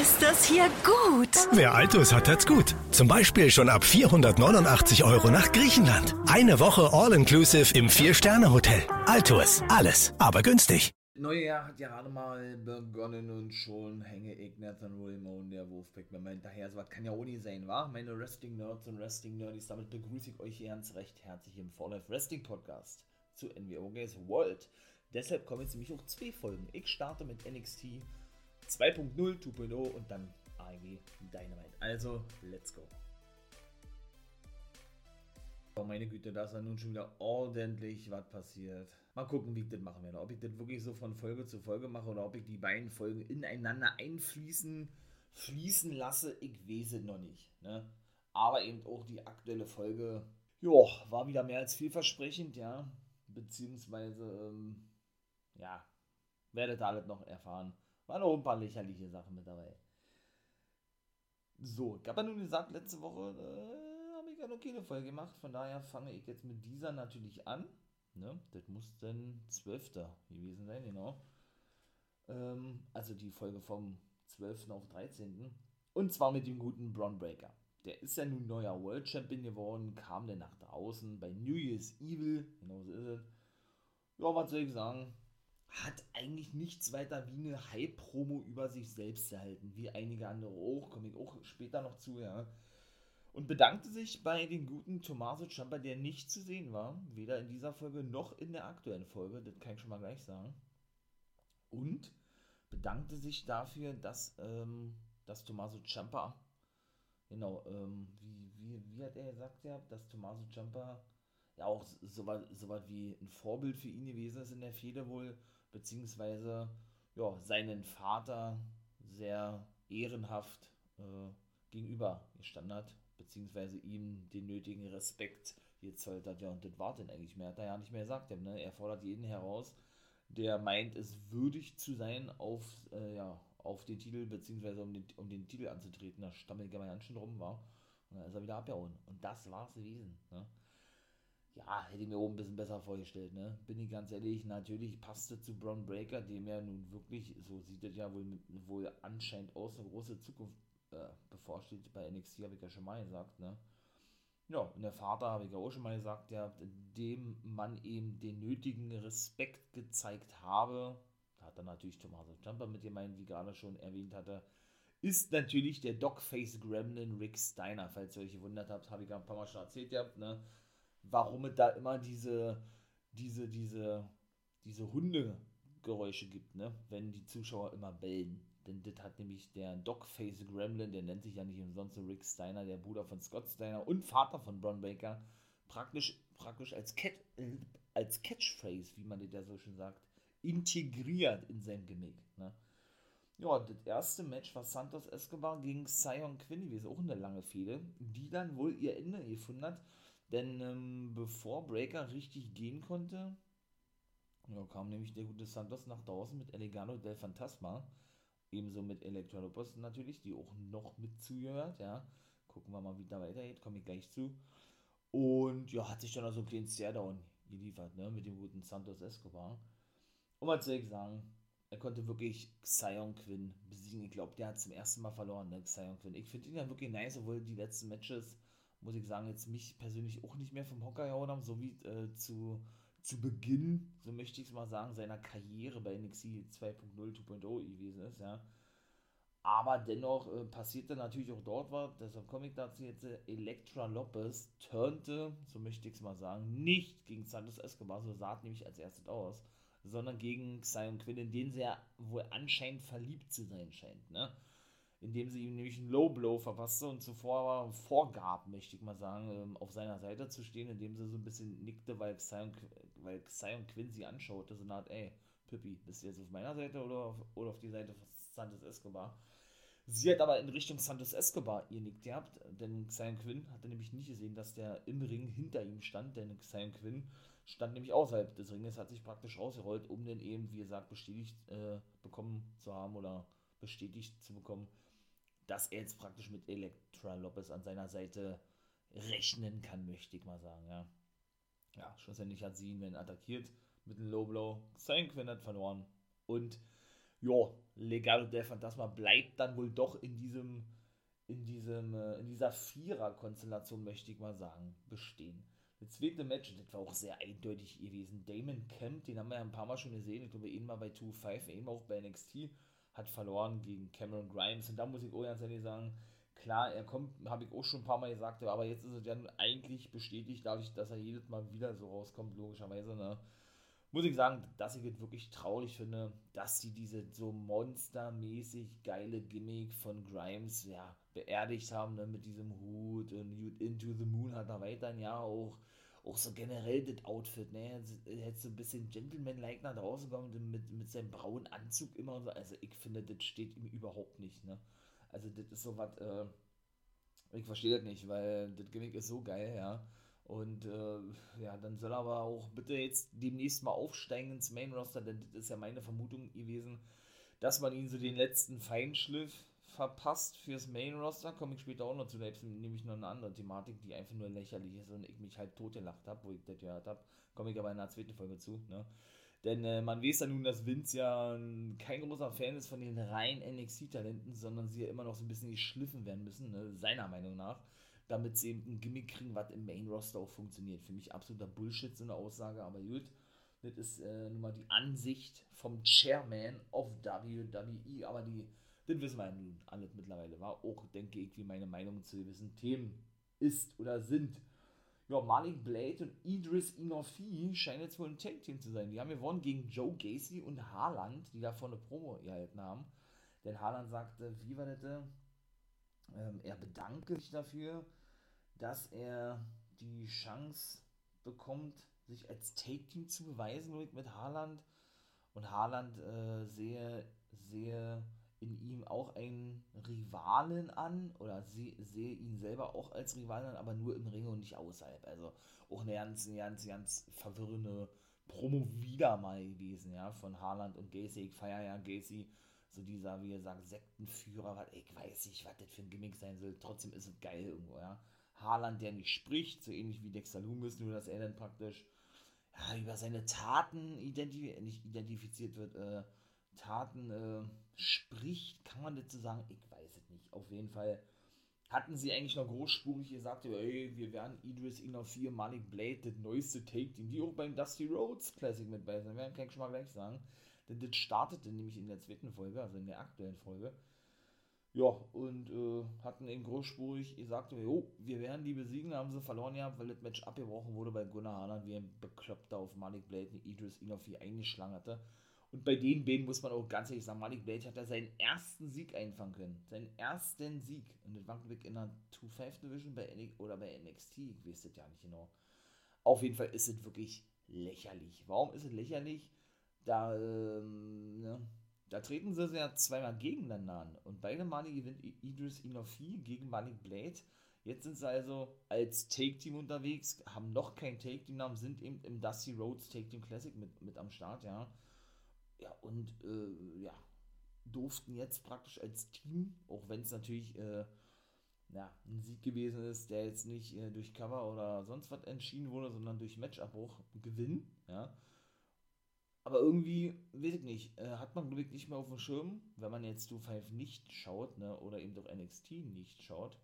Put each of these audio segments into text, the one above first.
Ist das hier gut? Wer Altus hat, hat's gut. Zum Beispiel schon ab 489 Euro nach Griechenland. Eine Woche All-Inclusive im Vier-Sterne-Hotel. Altus. Alles, aber günstig. Neue Jahr hat ja gerade mal begonnen und schon hänge ich Nathan Wilmon, der Wolfpack, mir mal hinterher. So was kann ja auch nicht sein, wa? Meine Wrestling-Nerds und Wrestling-Nerds, damit begrüße ich euch ganz recht herzlich im For Life Wrestling Podcast zu NWO Games World. Deshalb kommen jetzt nämlich auch zwei Folgen. Ich starte mit NXT 2.0, 2.0 und dann AEW Dynamite. Also, let's go. Oh meine Güte, da ist ja nun schon wieder ordentlich was passiert. Mal gucken, wie ich das machen werde. Ob ich das wirklich so von Folge zu Folge mache oder ob ich die beiden Folgen ineinander einfließen fließen lasse, ich weiß es noch nicht. Ne? Aber eben auch die aktuelle Folge, ja, war wieder mehr als vielversprechend, ja. Beziehungsweise, ähm, ja, werdet ihr alles noch erfahren. Waren auch ein paar lächerliche Sachen mit dabei. So, ich habe ja nun gesagt, letzte Woche äh, habe ich eine okay Folge gemacht. Von daher fange ich jetzt mit dieser natürlich an. Ne? Das muss dann 12. gewesen sein, genau. Ähm, also die Folge vom 12. auf 13. Und zwar mit dem guten Braun Breaker. Der ist ja nun neuer World Champion geworden, kam dann nach draußen bei New Year's Evil, genau so ist es. Ja, was soll ich sagen? Hat eigentlich nichts weiter wie eine Hype-Promo über sich selbst erhalten, wie einige andere auch, komme ich auch später noch zu, ja und bedankte sich bei den guten Tommaso Ciampa, der nicht zu sehen war, weder in dieser Folge noch in der aktuellen Folge, das kann ich schon mal gleich sagen. Und bedankte sich dafür, dass, ähm, dass Tommaso Ciampa, genau, ähm, wie, wie, wie hat er gesagt, ja, dass Tommaso Ciampa ja auch so was so wie ein Vorbild für ihn gewesen ist in der Fehde wohl, beziehungsweise ja, seinen Vater sehr ehrenhaft äh, gegenüber gestanden hat beziehungsweise ihm den nötigen Respekt gezollt hat. Ja, und das war denn eigentlich mehr, hat er ja nicht mehr gesagt. Ne? Er fordert jeden heraus, der meint, es würdig zu sein, auf, äh, ja, auf den Titel, beziehungsweise um den, um den Titel anzutreten. Da stammelt er ganz schön drum, war. Und dann ist er wieder abgehauen. Und das war's gewesen. Ne? Ja, hätte ich mir oben ein bisschen besser vorgestellt, ne? Bin ich ganz ehrlich, natürlich passte zu Braun Breaker, dem ja nun wirklich, so sieht es ja wohl, wohl anscheinend aus, eine große Zukunft äh, bevorsteht bei NXT, habe ich ja schon mal gesagt, ne? Ja, und der Vater, habe ich ja auch schon mal gesagt, der, dem man eben den nötigen Respekt gezeigt habe, da hat dann natürlich Tommaso Ciampa mit gemeint, wie gerade schon erwähnt hatte, ist natürlich der Dogface Gremlin Rick Steiner. Falls ihr euch gewundert habt, habe ich ja ein paar Mal schon erzählt gehabt, ne? Warum es da immer diese, diese, diese, diese Hundegeräusche gibt, ne? Wenn die Zuschauer immer bellen. Denn das hat nämlich der Dogface Gremlin, der nennt sich ja nicht umsonst so Rick Steiner, der Bruder von Scott Steiner und Vater von Bron Baker, praktisch, praktisch als, Cat, als Catchphrase, wie man das ja so schön sagt, integriert in sein Gimmick. Ne? Ja, das erste Match war Santos Escobar gegen Sion Quinn gewesen, auch eine lange Fehde, die dann wohl ihr Ende gefunden hat, denn ähm, bevor Breaker richtig gehen konnte, ja, kam nämlich der gute Santos nach draußen mit Elegano del Fantasma Ebenso mit Elektra Lopez natürlich, die auch noch mit zugehört, ja. Gucken wir mal, wie da weitergeht, komme ich gleich zu. Und ja, hat sich dann also ein kleines Stairdown geliefert, ne, mit dem guten Santos Escobar. Und soll ich sagen? Er konnte wirklich Xion Quinn besiegen. Ich glaube, der hat zum ersten Mal verloren, ne, Xion Quinn. Ich finde ihn ja wirklich nice, obwohl die letzten Matches, muss ich sagen, jetzt mich persönlich auch nicht mehr vom Hocker gehauen haben, so wie äh, zu zu Beginn, so möchte ich es mal sagen, seiner Karriere bei NXT 2.0, 2.0 gewesen ist, ja. Aber dennoch äh, passierte natürlich auch dort was, deshalb komme ich dazu jetzt, äh, Elektra Lopez turnte, so möchte ich es mal sagen, nicht gegen Santos Escobar, so sah es nämlich als erstes aus, sondern gegen Xion Quinn, in den sie ja wohl anscheinend verliebt zu sein scheint, ne indem sie ihm nämlich einen Low Blow verpasste und zuvor vorgab, möchte ich mal sagen, ähm, auf seiner Seite zu stehen, indem sie so ein bisschen nickte, weil Xion, weil Xion Quinn sie anschaute, so eine Art, ey, Pippi, bist du jetzt auf meiner Seite oder auf, oder auf die Seite von Santos Escobar? Sie hat aber in Richtung Santos Escobar ihr nickt gehabt, denn Xion Quinn hatte nämlich nicht gesehen, dass der im Ring hinter ihm stand, denn Xion Quinn stand nämlich außerhalb des Ringes, hat sich praktisch rausgerollt, um den eben, wie gesagt, bestätigt äh, bekommen zu haben oder bestätigt zu bekommen, dass er jetzt praktisch mit Elektra Lopez an seiner Seite rechnen kann, möchte ich mal sagen, ja. Ja, schlussendlich hat sie ihn wenn attackiert mit einem Low Blow. Sein Quinn hat verloren. Und ja, Legado del Fantasma bleibt dann wohl doch in diesem, in diesem, äh, in dieser Vierer-Konstellation, möchte ich mal sagen, bestehen. Das zweite Match, das war auch sehr eindeutig gewesen. Damon Kemp, den haben wir ja ein paar Mal schon gesehen. Ich glaube, eben mal bei 2-5, eben auch bei NXT, hat verloren gegen Cameron Grimes. Und da muss ich auch ganz ehrlich sagen, klar, er kommt, habe ich auch schon ein paar Mal gesagt, aber jetzt ist es ja eigentlich bestätigt, dadurch, dass er jedes Mal wieder so rauskommt, logischerweise, ne? Muss ich sagen, dass ich es wirklich traurig finde, dass sie diese so monstermäßig geile Gimmick von Grimes, ja, beerdigt haben, ne, mit diesem Hut und Into the Moon hat er weiterhin ja auch auch so generell das Outfit, ne? Hätte so ein bisschen Gentleman-like nach draußen gekommen mit, mit seinem braunen Anzug immer und so. Also ich finde, das steht ihm überhaupt nicht, ne? Also das ist so was, äh, ich verstehe das nicht, weil das Gimmick ist so geil, ja. Und äh, ja, dann soll er aber auch bitte jetzt demnächst mal aufsteigen ins Main Roster, denn das ist ja meine Vermutung gewesen, dass man ihn so den letzten Feinschliff verpasst fürs Main Roster. Komme ich später auch noch zu, selbst nämlich noch eine andere Thematik, die einfach nur lächerlich ist und ich mich halt totgelacht habe, wo ich das gehört habe. Komme ich aber in der zweiten Folge zu. Ne? Denn äh, man weiß ja nun, dass Vince ja kein großer Fan ist von den reinen NXT-Talenten, sondern sie ja immer noch so ein bisschen geschliffen werden müssen, ne? seiner Meinung nach, damit sie eben ein Gimmick kriegen, was im Main Roster auch funktioniert. Für mich absoluter Bullshit, so eine Aussage, aber gut. Das ist äh, nun mal die Ansicht vom Chairman of WWE, aber die das wissen wir nun alles mittlerweile, war auch, denke ich, wie meine Meinung zu gewissen Themen ist oder sind. Ja, Malik Blade und Idris Inofi scheinen jetzt wohl ein Tag-Team zu sein. Die haben gewonnen gegen Joe Gacy und Haaland, die da vorne Promo erhalten haben. Denn Haaland sagte, wie war das? Ähm, er bedanke sich dafür, dass er die Chance bekommt, sich als Take-Team zu beweisen mit Haaland. Und Haaland äh, sehr, sehr in ihm auch einen Rivalen an oder sehe seh ihn selber auch als Rivalen an, aber nur im Ring und nicht außerhalb. Also auch eine ganz, ganz, ganz verwirrende Promo wieder mal gewesen, ja, von Haaland und Gacy. Ich feiere ja Gacy, so dieser, wie er sagt, Sektenführer, was, ich weiß nicht, was das für ein Gimmick sein soll, trotzdem ist es geil irgendwo, ja. Haaland, der nicht spricht, so ähnlich wie Dexter Loomis, nur dass er dann praktisch ja, über seine Taten identif nicht identifiziert wird, äh, Taten äh, spricht, kann man dazu sagen? Ich weiß es nicht. Auf jeden Fall hatten sie eigentlich noch großspurig gesagt, ey, wir werden Idris Inofir, Malik Blade, das neueste Take-Team, die auch beim Dusty Rhodes Classic mit bei sind, werden kann ich schon mal gleich sagen. Denn das startete nämlich in der zweiten Folge, also in der aktuellen Folge. Ja, und äh, hatten eben großspurig gesagt, jo, wir werden die besiegen, haben sie verloren ja, weil das Match abgebrochen wurde, weil Gunnar Haaland wie ein Bekloppter auf Malik Blade Idris Inofir eingeschlagen hatte. Und bei den beiden muss man auch ganz ehrlich sagen, Malik Blade hat da seinen ersten Sieg einfangen können. Seinen ersten Sieg. Und das war in der 2-5 Division bei oder bei NXT, ich weiß das ja nicht genau. Auf jeden Fall ist es wirklich lächerlich. Warum ist es lächerlich? Da, ähm, ne, da treten sie ja zweimal gegeneinander an. Und beide Male gewinnt Idris Inofi gegen Malik Blade. Jetzt sind sie also als Take-Team unterwegs, haben noch kein Take-Team-Namen, sind eben im Dusty Rhodes Take-Team Classic mit, mit am Start, ja. Ja, und äh, ja, durften jetzt praktisch als Team, auch wenn es natürlich äh, ja, ein Sieg gewesen ist, der jetzt nicht äh, durch Cover oder sonst was entschieden wurde, sondern durch Matchabbruch gewinnen, ja. Aber irgendwie, weiß ich nicht, äh, hat man ich nicht mehr auf dem Schirm, wenn man jetzt 2-5 nicht schaut, ne, oder eben doch NXT nicht schaut,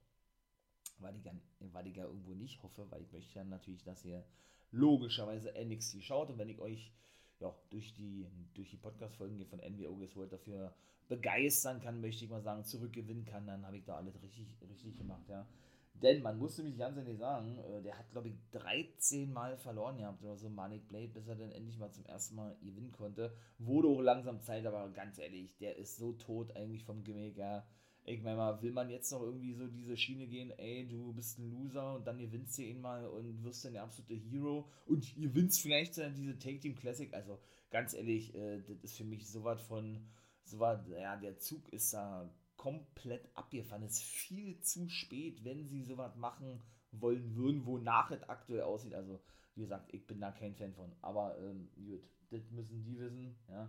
weil ich, weil ich ja irgendwo nicht hoffe, weil ich möchte ja natürlich, dass ihr logischerweise NXT schaut und wenn ich euch ja, durch die, durch die Podcast-Folgen von NWO World dafür begeistern kann, möchte ich mal sagen, zurückgewinnen kann, dann habe ich da alles richtig, richtig gemacht, ja. Denn man musste mich ganz ehrlich sagen, äh, der hat, glaube ich, 13 Mal verloren gehabt oder so, Manic Blade, bis er dann endlich mal zum ersten Mal gewinnen konnte. Wurde auch langsam Zeit, aber ganz ehrlich, der ist so tot eigentlich vom Gimmick, ja ich meine mal, will man jetzt noch irgendwie so diese Schiene gehen, ey, du bist ein Loser und dann gewinnst du ihn mal und wirst dann der absolute Hero und ihr gewinnst vielleicht dann diese Take Team Classic. Also ganz ehrlich, äh, das ist für mich sowas von, sowas, ja, der Zug ist da komplett abgefahren. Es ist viel zu spät, wenn sie sowas machen wollen würden, wonach es aktuell aussieht. Also, wie gesagt, ich bin da kein Fan von. Aber ähm, gut, das müssen die wissen, ja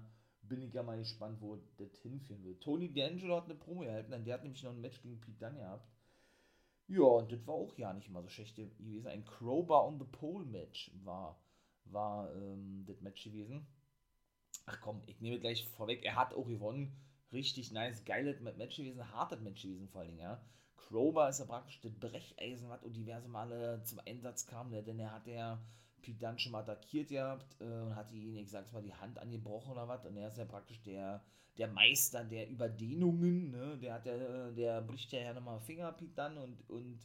bin ich ja mal gespannt, wo das hinführen wird. Tony D'Angelo hat eine Promo erhalten, denn der hat nämlich noch ein Match gegen Pete Dunne gehabt. Ja, und das war auch ja nicht mal so schlecht gewesen. Ein Crowbar on the Pole Match war, war ähm, das Match gewesen. ach komm, ich nehme gleich vorweg, er hat auch gewonnen. Richtig nice, geiles Match gewesen, hartes Match gewesen vor allen Dingen, ja. Crowbar ist ja praktisch das Brecheisen, was und diverse Male zum Einsatz kam, ne? denn er hat ja Pete Dunne schon mal attackiert gehabt äh, und hat ihn, ich sag's mal, die Hand angebrochen oder was und er ist ja praktisch der, der Meister der Überdehnungen, ne? der hat ja, der bricht ja nochmal Finger, Pete Dunne und, und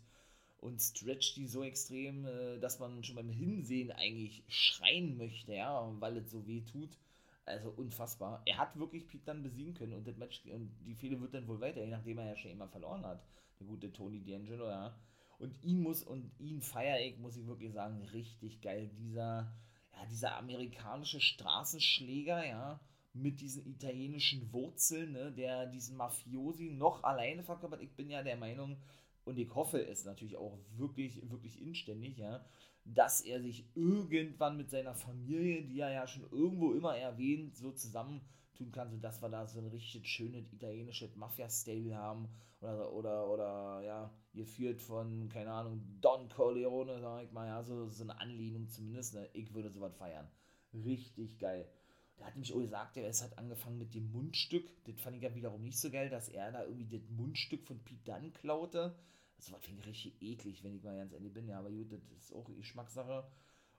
und stretcht die so extrem, äh, dass man schon beim Hinsehen eigentlich schreien möchte, ja, weil es so weh tut. Also unfassbar. Er hat wirklich Pete dann besiegen können und das Match und die Fehde wird dann wohl weiter, je nachdem er ja schon immer verloren hat. Der gute Tony D'Angelo, ja. Und ihn muss und ihn feiere ich, muss ich wirklich sagen, richtig geil. Dieser, ja, dieser amerikanische Straßenschläger, ja, mit diesen italienischen Wurzeln, ne, der diesen Mafiosi noch alleine verkörpert. Ich bin ja der Meinung, und ich hoffe es natürlich auch wirklich, wirklich inständig, ja, dass er sich irgendwann mit seiner Familie, die er ja schon irgendwo immer erwähnt, so zusammentun kann, sodass wir da so ein richtig schönes italienisches Mafia-Stable haben oder, oder, oder, ja, geführt von, keine Ahnung, Don Corleone, sag ich mal, ja, so, so eine Anlehnung zumindest, ne? ich würde sowas feiern. Richtig geil. Da hat nämlich auch gesagt, er hat angefangen mit dem Mundstück. Das fand ich ja wiederum nicht so geil, dass er da irgendwie das Mundstück von Pete Dunne klaute. Das war finde ich richtig eklig, wenn ich mal ganz ehrlich bin. Ja, aber gut, das ist auch Geschmackssache.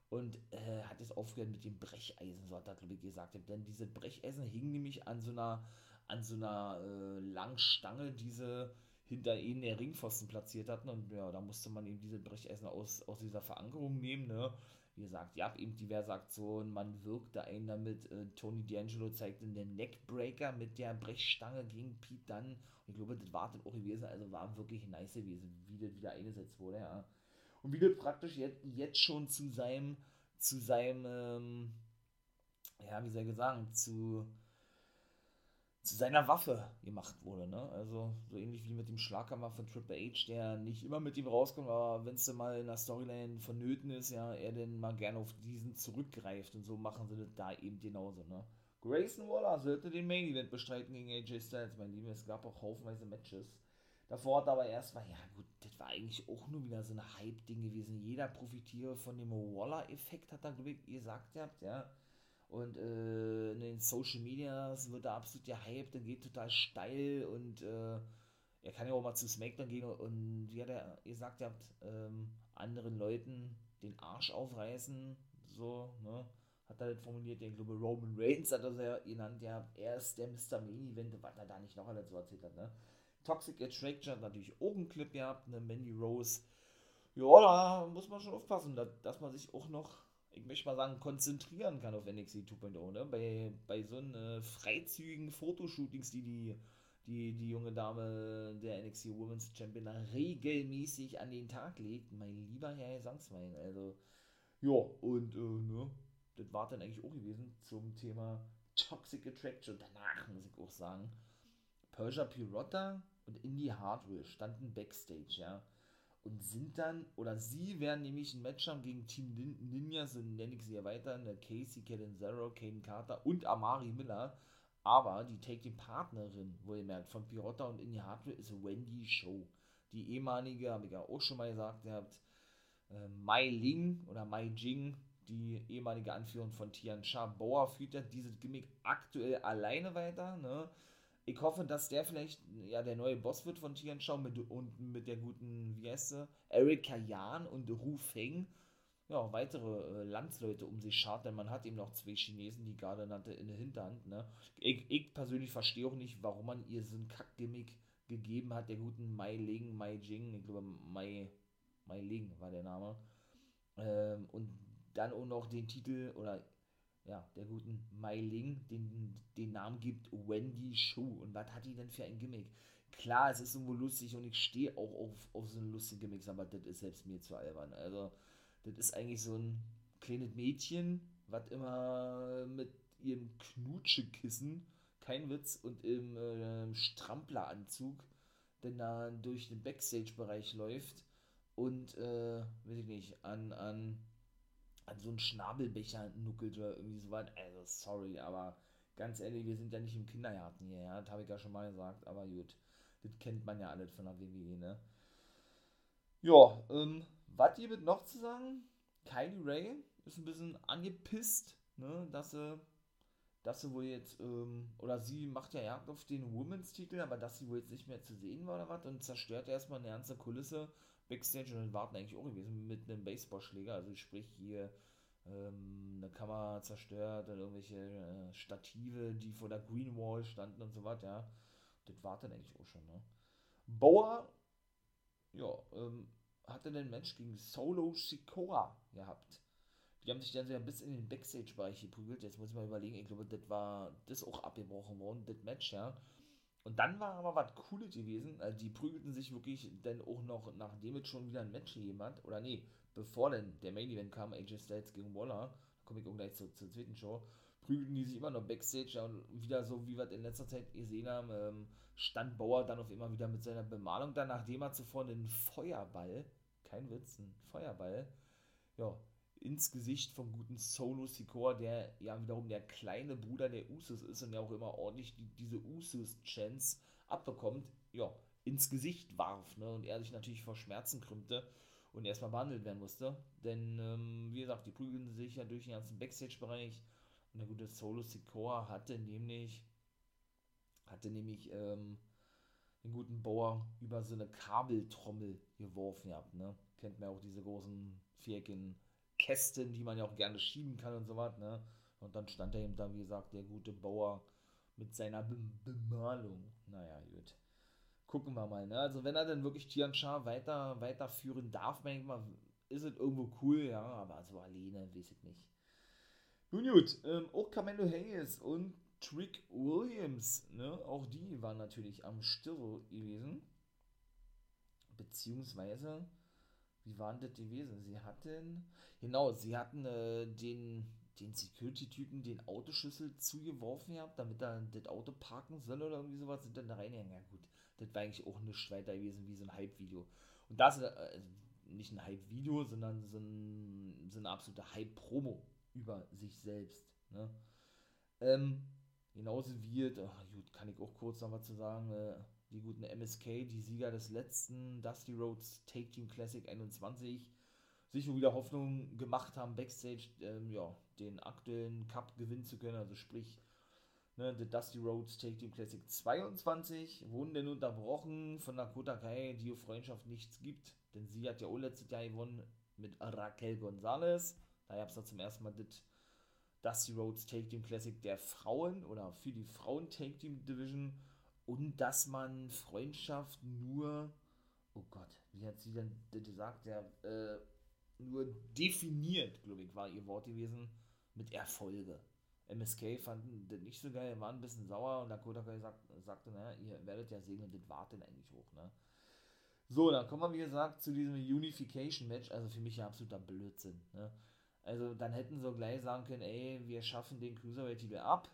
Und äh, hat jetzt aufgehört mit dem Brecheisen, so hat er, glaube ich, gesagt. Denn diese Brecheisen hingen nämlich an so einer, an so einer äh, langen Stange, diese hinter ihnen der Ringpfosten platziert hatten. Und ja, da musste man eben diese Brecheisen aus, aus dieser Verankerung nehmen, ne? Wie gesagt, ja, eben diverse Aktionen, man wirkte einen damit. Äh, Tony D'Angelo zeigte den Neckbreaker mit der Brechstange gegen Pete Dunne ich glaube, das war dann auch gewesen, also war wirklich nice gewesen, wie das wieder eingesetzt wurde, ja. Und wie das praktisch jetzt, jetzt schon zu seinem, zu seinem, ähm, ja, wie soll ich sagen, zu, zu seiner Waffe gemacht wurde, ne? Also so ähnlich wie mit dem Schlaghammer von Triple H, der nicht immer mit ihm rauskommt, aber wenn es mal in der Storyline vonnöten ist, ja, er dann mal gerne auf diesen zurückgreift und so machen sie das da eben genauso, ne? Grayson Waller sollte den Main Event bestreiten gegen AJ Styles, mein Lieber. Es gab auch haufenweise Matches. Davor hat aber erstmal, ja gut, das war eigentlich auch nur wieder so ein Hype-Ding gewesen. Jeder profitiere von dem Waller-Effekt, hat er, glaube ich, gesagt habt, ja. Und äh, in den Social Medias wird da absolut gehypt, dann geht total steil und äh, er kann ja auch mal zu SmackDown gehen und wie hat er gesagt habt, ähm, anderen Leuten den Arsch aufreißen, so, ne hat er das formuliert, ich glaube Roman Reigns hat das ja genannt, ja, er ist der Mr. Main Event, was er da nicht noch alles so erzählt hat, ne? Toxic Attraction natürlich auch einen Clip gehabt, eine Mandy Rose. Ja, da muss man schon aufpassen, dass, dass man sich auch noch, ich möchte mal sagen, konzentrieren kann auf NXT 2.0, ne? Bei, bei so einen äh, freizügigen Fotoshootings, die die, die die junge Dame der NXT Women's Champion regelmäßig an den Tag legt, mein lieber Herr Gesangswein, also, ja, und, äh, ne? das war dann eigentlich auch gewesen zum Thema Toxic Attraction. Danach muss ich auch sagen, Persia Pirotta und Indie Hardware standen backstage, ja. Und sind dann, oder sie werden nämlich ein Match haben gegen Team Ninja, so nenne ich sie ja weiter, eine Casey Catanzaro, Kane Carter und Amari Miller. Aber die Take-Team-Partnerin, wohlgemerkt, von Pirotta und Indie Hardware ist Wendy Show. Die ehemalige, habe ich ja auch schon mal gesagt, ihr habt äh, Mai Ling oder Mai Jing, die ehemalige Anführerin von Tian Sha. Boa führt ja dieses Gimmick aktuell alleine weiter. Ne? Ich hoffe, dass der vielleicht ja der neue Boss wird von Tian Sha mit, und mit der guten, wie heißt sie, Erika Yan und Ru Feng. Ja, weitere äh, Landsleute um sich schart, denn man hat eben noch zwei Chinesen, die gerade nannte, in der Hinterhand. Ne? Ich, ich persönlich verstehe auch nicht, warum man ihr so ein Kack-Gimmick gegeben hat, der guten Mai Ling, Mai Jing, ich glaube Mai, Mai Ling war der Name. Ähm, und dann auch noch den Titel oder ja, der guten Mai Ling den, den Namen gibt Wendy Shu. Und was hat die denn für ein Gimmick? Klar, es ist irgendwo lustig und ich stehe auch auf, auf so einen lustigen Gimmicks, aber das ist selbst mir zu albern. Also, das ist eigentlich so ein kleines Mädchen, was immer mit ihrem Knutschekissen, kein Witz, und im äh, Strampleranzug denn da durch den Backstage-Bereich läuft und, äh, weiß ich nicht, an, an an so einen Schnabelbecher nuckelt oder irgendwie so weit. Also, sorry, aber ganz ehrlich, wir sind ja nicht im Kindergarten hier, ja. Das habe ich ja schon mal gesagt, aber gut. Das kennt man ja alles von der WWE, ne? Ja, ähm, was gibt noch zu sagen? Kylie Ray ist ein bisschen angepisst, ne, dass sie dass sie wohl jetzt, ähm, oder sie macht ja Jagd auf den Women's-Titel, aber dass sie wohl jetzt nicht mehr zu sehen war oder was und zerstört erstmal eine ganze Kulisse Backstage und warten eigentlich auch gewesen mit einem Baseballschläger, also sprich hier ähm, eine Kamera zerstört oder irgendwelche äh, Stative, die vor der Green Wall standen und so weiter, ja. Das war dann eigentlich auch schon, ne? Bauer, ja, ähm, hatte den Match gegen Solo Sikoa gehabt. Die haben sich dann ja bis in den Backstage-Bereich geprügelt. Jetzt muss ich mal überlegen, ich glaube, das war das auch abgebrochen worden, das Match, ja. Und dann war aber was Cooles gewesen. Also die prügelten sich wirklich dann auch noch, nachdem es schon wieder ein Match hat. Oder nee, bevor denn der Main Event kam, AJ Styles gegen Waller, da komme ich auch gleich zur, zur zweiten Show, prügelten die sich immer noch Backstage. Und wieder so, wie wir in letzter Zeit gesehen haben, ähm, stand Bauer dann auf immer wieder mit seiner Bemalung da, nachdem er zuvor einen Feuerball, kein Witz, ein Feuerball, ja, ins Gesicht vom guten Solo Sikoa, der ja wiederum der kleine Bruder der Usus ist und ja auch immer ordentlich die, diese Usus-Chance abbekommt, ja, ins Gesicht warf, ne, und er sich natürlich vor Schmerzen krümmte und erstmal behandelt werden musste, denn, ähm, wie gesagt, die prügeln sich ja durch den ganzen Backstage-Bereich und der gute Solo Sikoa hatte nämlich, hatte nämlich, ähm, den guten Bauer über so eine Kabeltrommel geworfen gehabt, ne, kennt man auch diese großen viereckigen Kästen, die man ja auch gerne schieben kann und so was, ne? Und dann stand er eben da, wie gesagt, der gute Bauer mit seiner Be Bemalung. Naja, gut. Gucken wir mal, ne? Also, wenn er dann wirklich Tiancha weiter, weiterführen darf, manchmal ist es irgendwo cool, ja, aber so alleine weiß ich nicht. Nun gut, ähm, auch Camelo Hayes und Trick Williams, ne? Auch die waren natürlich am Stirr gewesen. Beziehungsweise wie waren das gewesen? Sie hatten, genau, sie hatten äh, den, den Security-Typen den Autoschlüssel zugeworfen gehabt, damit er das Auto parken soll oder irgendwie sowas, sind dann da reingegangen. Ja gut, das war eigentlich auch nichts weiter gewesen wie so ein Hype-Video. Und das äh, nicht ein Hype-Video, sondern so, ein, so eine absolute Hype-Promo über sich selbst. Ne? Ähm, genauso wird, oh, gut, kann ich auch kurz noch was zu sagen, äh, die guten MSK, die Sieger des letzten Dusty Roads Take Team Classic 21, sich wohl wieder Hoffnung gemacht haben, Backstage ähm, ja, den aktuellen Cup gewinnen zu können. Also sprich, ne, der Dusty Roads Take Team Classic 22 wurden denn unterbrochen von Dakota Kai, die Freundschaft nichts gibt, denn sie hat ja auch letztes Jahr gewonnen mit Raquel Gonzalez. Da gab es zum ersten Mal das Dusty Roads Take Team Classic der Frauen oder für die Frauen Take Team Division und dass man Freundschaft nur, oh Gott, wie hat sie denn gesagt, ja, äh, nur definiert, glaube ich, war ihr Wort gewesen, mit Erfolge. MSK fanden das nicht so geil, waren ein bisschen sauer und Dakota Kai sagt, sagte, naja, ihr werdet ja sehen und das war denn eigentlich hoch, ne? So, dann kommen wir, wie gesagt, zu diesem Unification-Match, also für mich ja absoluter Blödsinn, ne? Also, dann hätten sie gleich sagen können, ey, wir schaffen den Cruiserweight-Titel ab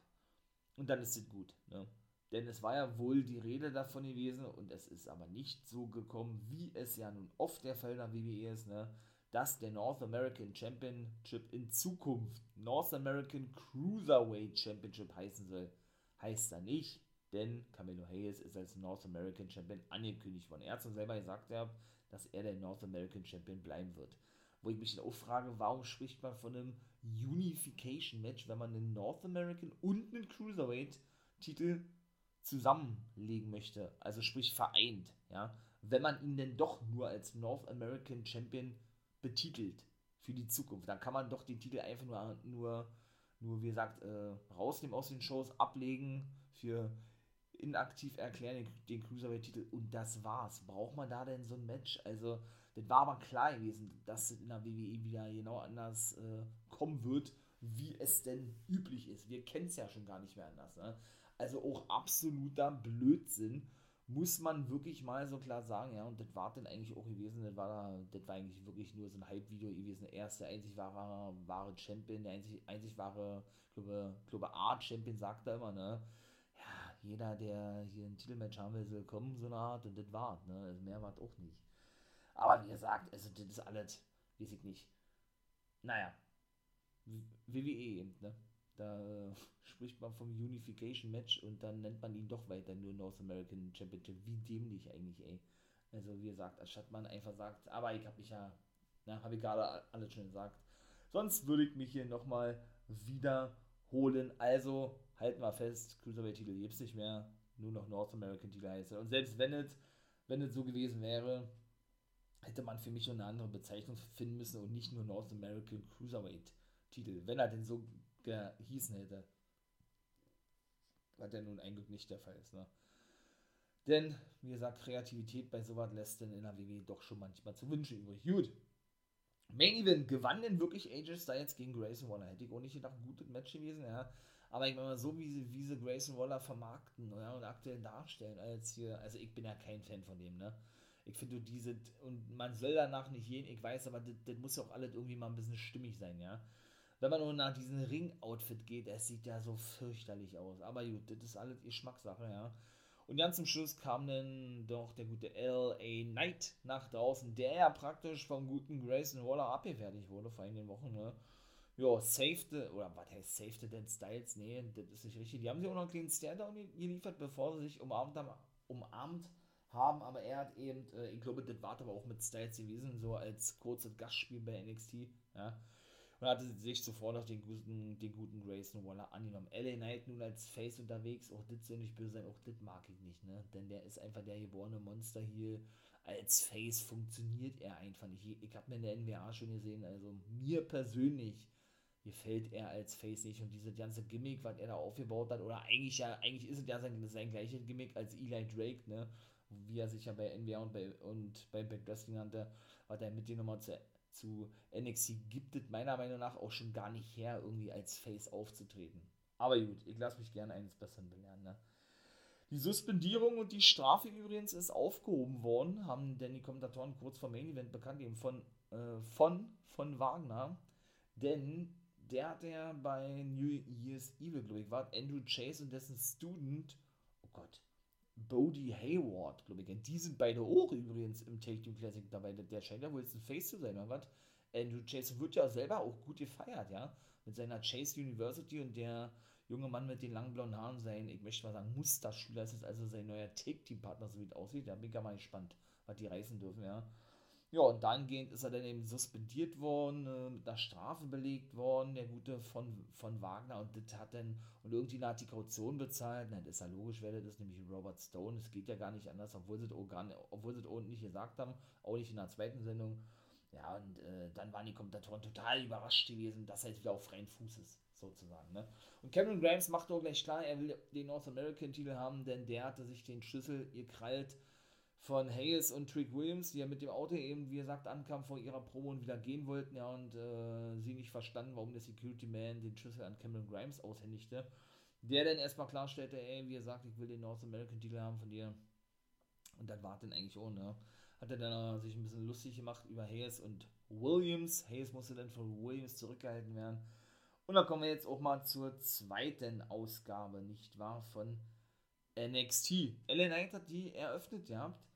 und dann ist es gut, ne? Denn es war ja wohl die Rede davon gewesen und es ist aber nicht so gekommen, wie es ja nun oft der Fall nach WWE ist, ne? dass der North American Championship in Zukunft North American Cruiserweight Championship heißen soll. Heißt er nicht, denn Camilo Hayes ist als North American Champion angekündigt worden. Er hat schon selber gesagt, dass er der North American Champion bleiben wird. Wo ich mich dann auch frage, warum spricht man von einem Unification Match, wenn man einen North American und einen Cruiserweight Titel zusammenlegen möchte, also sprich vereint, ja, wenn man ihn denn doch nur als North American Champion betitelt für die Zukunft, dann kann man doch den Titel einfach nur, nur, nur wie gesagt, äh, rausnehmen aus den Shows, ablegen, für inaktiv erklären, den, den Cruiserweight-Titel und das war's. Braucht man da denn so ein Match? Also, das war aber klar gewesen, dass es in der WWE wieder genau anders äh, kommen wird, wie es denn üblich ist. Wir kennen es ja schon gar nicht mehr anders. Ne? Also auch absoluter Blödsinn, muss man wirklich mal so klar sagen, ja, und das war dann eigentlich auch gewesen, das war, das war eigentlich wirklich nur so ein Hype-Video gewesen, der erste einzig wahre, wahre Champion, der einzig, einzig wahre, glaube, glaube Art-Champion, sagt er immer, ne, ja, jeder, der hier ein Titelmatch haben will, soll kommen, so eine Art, und das war ne, also mehr war auch nicht. Aber wie gesagt, also das ist alles, weiß ich nicht, naja, WWE eben, ne, da äh, spricht man vom Unification Match und dann nennt man ihn doch weiter nur North American Championship. Wie dämlich eigentlich, ey. Also wie gesagt, anstatt man einfach sagt, aber ich habe mich ja, na, habe ich gerade alles schon gesagt. Sonst würde ich mich hier nochmal wiederholen. holen. Also halten wir fest, Cruiserweight-Titel gibt es nicht mehr, nur noch North American-Titel heißt er. Und selbst wenn es wenn so gewesen wäre, hätte man für mich schon eine andere Bezeichnung finden müssen und nicht nur North American Cruiserweight-Titel, wenn er denn so gehießen hätte. Was ja nun eigentlich nicht der Fall ist, ne? Denn, wie gesagt, Kreativität bei sowas lässt denn in der WWE doch schon manchmal zu wünschen übrig. Gut. Main Event gewann denn wirklich AJ Styles gegen Grayson Waller. Hätte ich auch nicht gedacht, ein gutes Match gewesen, ja. Aber ich meine mal, so wie sie, wie sie Grayson Waller vermarkten ja, und aktuell darstellen, als hier, also ich bin ja kein Fan von dem, ne? Ich finde, diese, und man soll danach nicht gehen, ich weiß, aber das, das muss ja auch alles irgendwie mal ein bisschen stimmig sein, ja. Wenn man nur nach diesem Ring-Outfit geht, es sieht ja so fürchterlich aus. Aber gut, das ist alles Geschmackssache, ja. Und ganz zum Schluss kam dann doch der gute L.A. Knight nach draußen, der ja praktisch vom guten Grayson Waller abgefertigt wurde vor einigen Wochen, ne? Ja, safety, oder was heißt safety denn Styles? Nee, das ist nicht richtig. Die haben sich auch noch einen kleinen Stairdown geliefert, bevor sie sich umarmt haben, umarmt haben, aber er hat eben, äh, ich glaube, das war aber auch mit Styles gewesen, so als kurzes Gastspiel bei NXT, ja. Und hatte sich sofort auf den guten, den guten Grayson Waller angenommen. LA Knight nun als Face unterwegs, auch das soll nicht böse sein, auch das mag ich nicht, ne? Denn der ist einfach der geborene Monster hier. Als Face funktioniert er einfach nicht. Ich habe mir in der NBA schon gesehen, also mir persönlich gefällt er als Face nicht. Und diese ganze Gimmick, was er da aufgebaut hat, oder eigentlich ja, eigentlich ist es ja sein, sein gleiches Gimmick als Eli Drake, ne? Wie er sich ja bei NBA und bei, und bei Back Wrestling nannte, hat er mit dem nochmal zu zu NXT gibt es meiner Meinung nach auch schon gar nicht her, irgendwie als Face aufzutreten. Aber gut, ich lasse mich gerne eines Besseren belehren. Ne? Die Suspendierung und die Strafe übrigens ist aufgehoben worden, haben denn die Kommentatoren kurz vor Main Event bekannt gegeben von, äh, von, von Wagner. Denn der hat ja bei New Year's Evil, glaube ich, war Andrew Chase und dessen Student, oh Gott, Bodie Hayward, glaube ich. Die sind beide auch übrigens im Take Two Classic dabei. Der scheint ja wohl jetzt ein Face zu sein, oder was? Andrew Chase wird ja selber auch gut gefeiert, ja. Mit seiner Chase University und der junge Mann mit den langen blonden Haaren sein, ich möchte mal sagen, Musterschüler ist jetzt also sein neuer Take-Team-Partner, so wie es aussieht. Da bin ich ja mal gespannt, was die reißen dürfen, ja. Ja, und dahingehend ist er dann eben suspendiert worden, äh, mit einer Strafe belegt worden, der Gute von, von Wagner. Und das hat dann, und irgendwie hat die Kaution bezahlt. Na, das ist ja logisch, wer das nämlich Robert Stone. Es geht ja gar nicht anders, obwohl sie es auch nicht gesagt haben, auch nicht in der zweiten Sendung. Ja, und äh, dann waren die Kommentatoren total überrascht gewesen, dass er jetzt wieder auf freien Fuß ist, sozusagen. Ne? Und Cameron Grimes macht auch gleich klar, er will den North American-Titel haben, denn der hatte sich den Schlüssel gekrallt von Hayes und Trick Williams, die ja mit dem Auto eben, wie gesagt, ankamen vor ihrer Promo und wieder gehen wollten, ja, und äh, sie nicht verstanden, warum der Security Man den Schlüssel an Cameron Grimes aushändigte. Der dann erstmal klarstellte, ey, wie gesagt, ich will den North American Titel haben von dir. Und dann war dann eigentlich auch, ne? Hat er dann sich ein bisschen lustig gemacht über Hayes und Williams. Hayes musste dann von Williams zurückgehalten werden. Und dann kommen wir jetzt auch mal zur zweiten Ausgabe, nicht wahr, von NXT. LA Knight hat die eröffnet gehabt.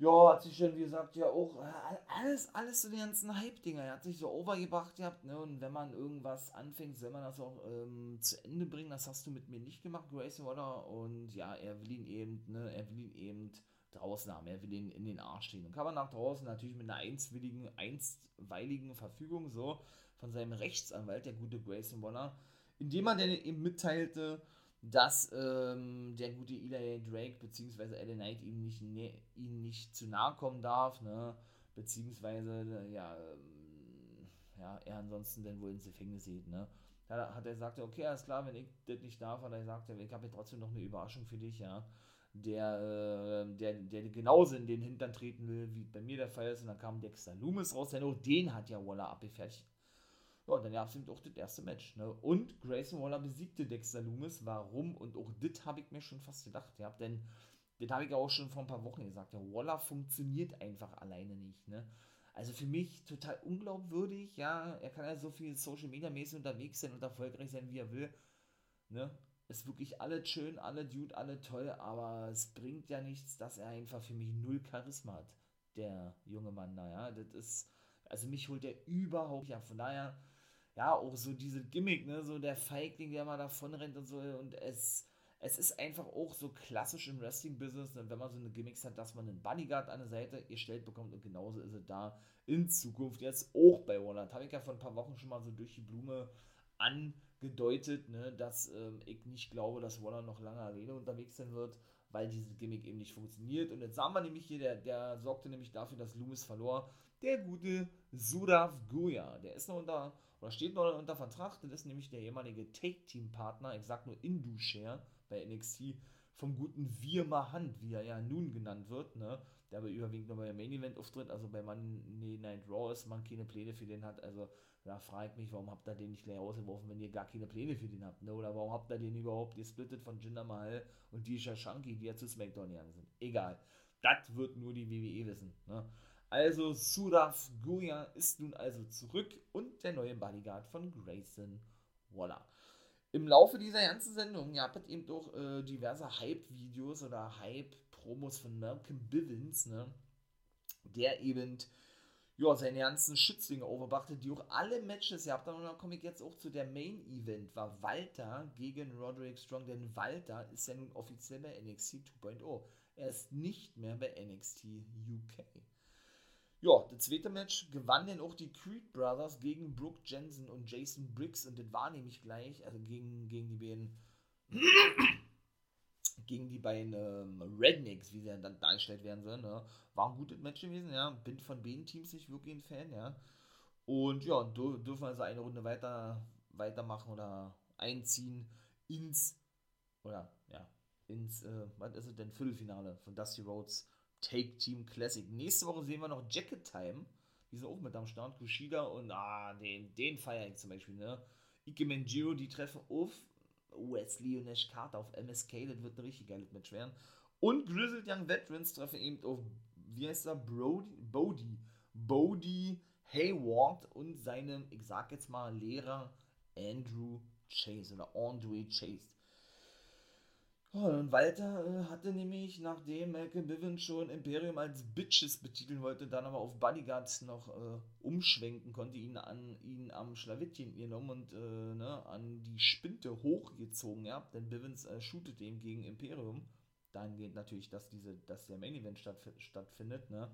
Ja, hat sich schon, wie gesagt, ja auch äh, alles, alles so die ganzen Hype-Dinger. Er hat sich so overgebracht gehabt, ne? Und wenn man irgendwas anfängt, soll man das auch ähm, zu Ende bringen. Das hast du mit mir nicht gemacht, Grayson Waller. Und ja, er will ihn eben, ne, er will ihn eben draußen haben. Er will ihn in den Arsch stehen. Und kann man nach draußen natürlich mit einer einstweiligen, einstweiligen Verfügung so von seinem Rechtsanwalt, der gute Grayson Waller, indem man dann eben mitteilte, dass ähm, der gute Eli Drake bzw. Ellen Knight ihm nicht, ne, ihm nicht zu nahe kommen darf, ne? beziehungsweise ja, ähm, ja, er ansonsten dann wohl ins Gefängnis geht. Ne? Da hat er gesagt, okay, alles klar, wenn ich das nicht darf, hat er gesagt, ich habe ja trotzdem noch eine Überraschung für dich, ja, der, äh, der, der genauso in den Hintern treten will, wie bei mir der Fall ist. Und dann kam Dexter Loomis raus, denn auch den hat ja Waller abgefertigt. Ja, und dann gab es eben auch das erste Match. Ne? Und Grayson Waller besiegte Dexter Loomis. Warum? Und auch das habe ich mir schon fast gedacht. Ja? Denn das habe ich auch schon vor ein paar Wochen gesagt. Der Waller funktioniert einfach alleine nicht. Ne? Also für mich total unglaubwürdig. Ja, er kann ja so viel Social Media mäßig unterwegs sein und erfolgreich sein, wie er will. Ne? Ist wirklich alle schön, alle Dude, alle toll, aber es bringt ja nichts, dass er einfach für mich null Charisma hat. Der junge Mann, naja, das ist, also mich holt er überhaupt nicht ab. Von daher, ja, auch so diese Gimmick, ne, so der Feigling, der mal davon rennt und so, und es, es ist einfach auch so klassisch im Wrestling-Business, ne, wenn man so eine Gimmicks hat, dass man einen Bodyguard an der Seite gestellt bekommt und genauso ist es da in Zukunft jetzt auch bei Walland. Habe ich ja vor ein paar Wochen schon mal so durch die Blume gedeutet, ne, dass ähm, ich nicht glaube, dass Waller noch lange Arena unterwegs sein wird, weil dieses Gimmick eben nicht funktioniert. Und jetzt haben wir nämlich hier, der, der sorgte nämlich dafür, dass Loomis verlor. Der gute Surav Goya, der ist noch unter, oder steht noch unter Vertrag, das ist nämlich der ehemalige Take-Team-Partner, ich sag nur Indu-Share bei NXT, vom guten Wirma Hand, wie er ja nun genannt wird, ne? der aber überwiegend nur bei Main Event auftritt, also bei Monday Night Raw ist man keine Pläne für den hat, also da frage ich mich, warum habt ihr den nicht gleich ausgeworfen, wenn ihr gar keine Pläne für den habt, ne? oder warum habt ihr den überhaupt gesplittet von Jinder Mahal und Disha Shanky, die ja zu SmackDown gegangen sind, egal, das wird nur die WWE wissen, ne? Also Suraf Guya ist nun also zurück und der neue Bodyguard von Grayson Waller im Laufe dieser ganzen Sendung gab es eben doch äh, diverse Hype-Videos oder Hype-Promos von Malcolm Bivens, ne? der eben ja, seine ganzen Schützlinge overbrachte, die auch alle Matches gehabt haben. Und dann komme ich jetzt auch zu der Main-Event, war Walter gegen Roderick Strong, denn Walter ist ja nun offiziell bei NXT 2.0. Er ist nicht mehr bei NXT UK. Ja, das zweite Match gewann dann auch die Creed Brothers gegen Brooke Jensen und Jason Briggs und das war nämlich gleich, also gegen, gegen die beiden gegen die beiden ähm, Rednecks, wie sie dann dargestellt werden sollen, ne? war ein gutes Match gewesen, ja, bin von beiden Teams nicht wirklich ein Fan, ja, und ja, dürfen also eine Runde weiter weitermachen oder einziehen ins, oder ja, ins, äh, was ist es denn, Viertelfinale von Dusty Rhodes Take Team Classic. Nächste Woche sehen wir noch Jacket Time. Die sind auch mit am Start. Kushida und ah, den, den feiere ich zum Beispiel, ne? Ike Manjiro, die treffen auf Wesley und Nash Carter auf MSK. Das wird ein richtig geiles Match werden. Und Grizzled Young Veterans treffen eben auf, wie heißt er? Brody, Bodie. Bodie Hayward und seinem, ich sag jetzt mal, Lehrer Andrew Chase oder Andre Chase. Und Walter äh, hatte nämlich, nachdem Malcolm Bivens schon Imperium als Bitches betiteln wollte, dann aber auf Bodyguards noch äh, umschwenken konnte, ihn an ihn am Schlawittchen genommen und äh, ne, an die Spinte hochgezogen, ja, denn Bivens äh, shootet ihm gegen Imperium. Dann geht natürlich, dass diese, dass der Main Event stattf stattfindet, ne.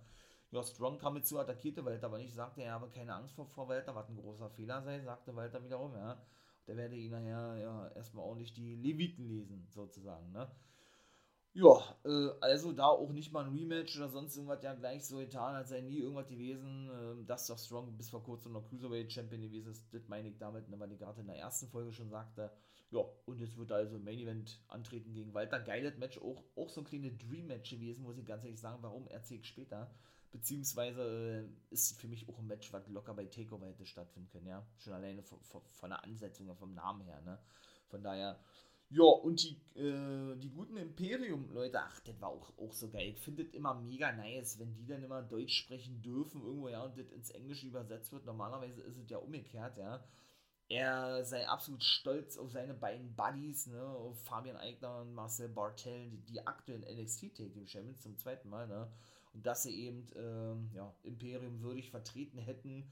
Ja, Strong kam mit zu, attackierte Walter aber nicht, sagte er habe keine Angst vor, vor Walter, was ein großer Fehler sei, sagte Walter wiederum, ja der werde ich nachher ja erstmal ordentlich die Leviten lesen, sozusagen, ne? Ja, äh, also da auch nicht mal ein Rematch oder sonst irgendwas ja gleich so getan, als sei nie irgendwas gewesen. Äh, das doch Strong bis vor kurzem noch Cruiserweight Champion gewesen ist, das meine ich damit, ne, weil ich gerade in der ersten Folge schon sagte. Ja, und jetzt wird also Main Event antreten gegen Walter. Geiles Match, auch, auch so ein kleines Dream Match gewesen, muss ich ganz ehrlich sagen. Warum, erzähle ich später. Beziehungsweise äh, ist für mich auch ein Match, was locker bei Takeover hätte stattfinden können, ja. Schon alleine von, von, von der Ansetzung, vom Namen her, ne. Von daher, ja, und die, äh, die guten Imperium-Leute, ach, das war auch, auch so geil. Ich finde es immer mega nice, wenn die dann immer Deutsch sprechen dürfen, irgendwo, ja, und das ins Englische übersetzt wird. Normalerweise ist es ja umgekehrt, ja. Er sei absolut stolz auf seine beiden Buddies, ne, auf Fabian Eigner und Marcel Bartel, die, die aktuellen NXT-Taking-Champions zum zweiten Mal, ne dass sie eben ähm, ja, Imperium würdig vertreten hätten.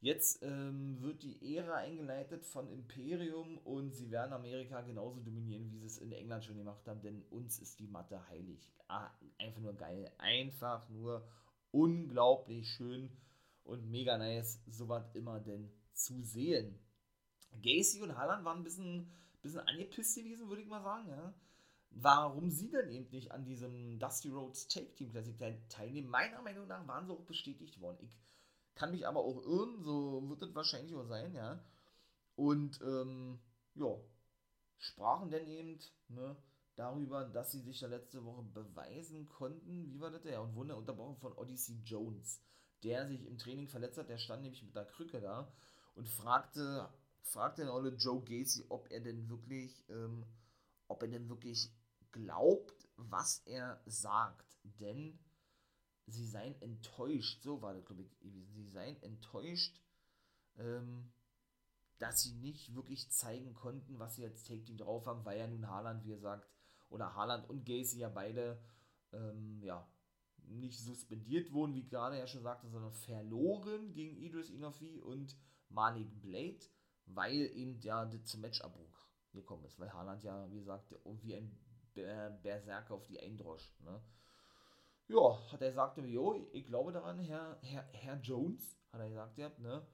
Jetzt ähm, wird die Ära eingeleitet von Imperium und sie werden Amerika genauso dominieren, wie sie es in England schon gemacht haben, denn uns ist die Matte heilig. Ah, einfach nur geil. Einfach nur unglaublich schön und mega nice, sowas immer denn zu sehen. Gacy und Halland waren ein bisschen, bisschen angepisst gewesen, würde ich mal sagen. Ja? Warum sie denn eben nicht an diesem Dusty Rhodes Take Team Classic teilnehmen. Meiner Meinung nach waren sie auch bestätigt worden. Ich kann mich aber auch irren, so wird es wahrscheinlich auch sein, ja. Und ähm, ja, sprachen denn eben ne, darüber, dass sie sich da letzte Woche beweisen konnten. Wie war das? Ja, und wurden unterbrochen von Odyssey Jones, der sich im Training verletzt hat. Der stand nämlich mit der Krücke da und fragte, fragte den Olle Joe Gacy, ob er denn wirklich, ähm, ob er denn wirklich glaubt, was er sagt, denn sie seien enttäuscht, so war das, glaube ich, sie seien enttäuscht, ähm, dass sie nicht wirklich zeigen konnten, was sie als Take Team drauf haben, weil ja nun Haaland, wie gesagt, oder Haaland und Gacy ja beide, ähm, ja, nicht suspendiert wurden, wie gerade ja schon sagte, sondern verloren gegen Idris Inafi und Malik Blade, weil eben ja das zum Matchabbruch gekommen ist, weil Haaland ja, wie gesagt, wie ein Berserker auf die Eindrosch. Ne? Ja, hat er gesagt, jo, ich glaube daran, Herr, Herr, Herr Jones, hat er gesagt, ja, ne?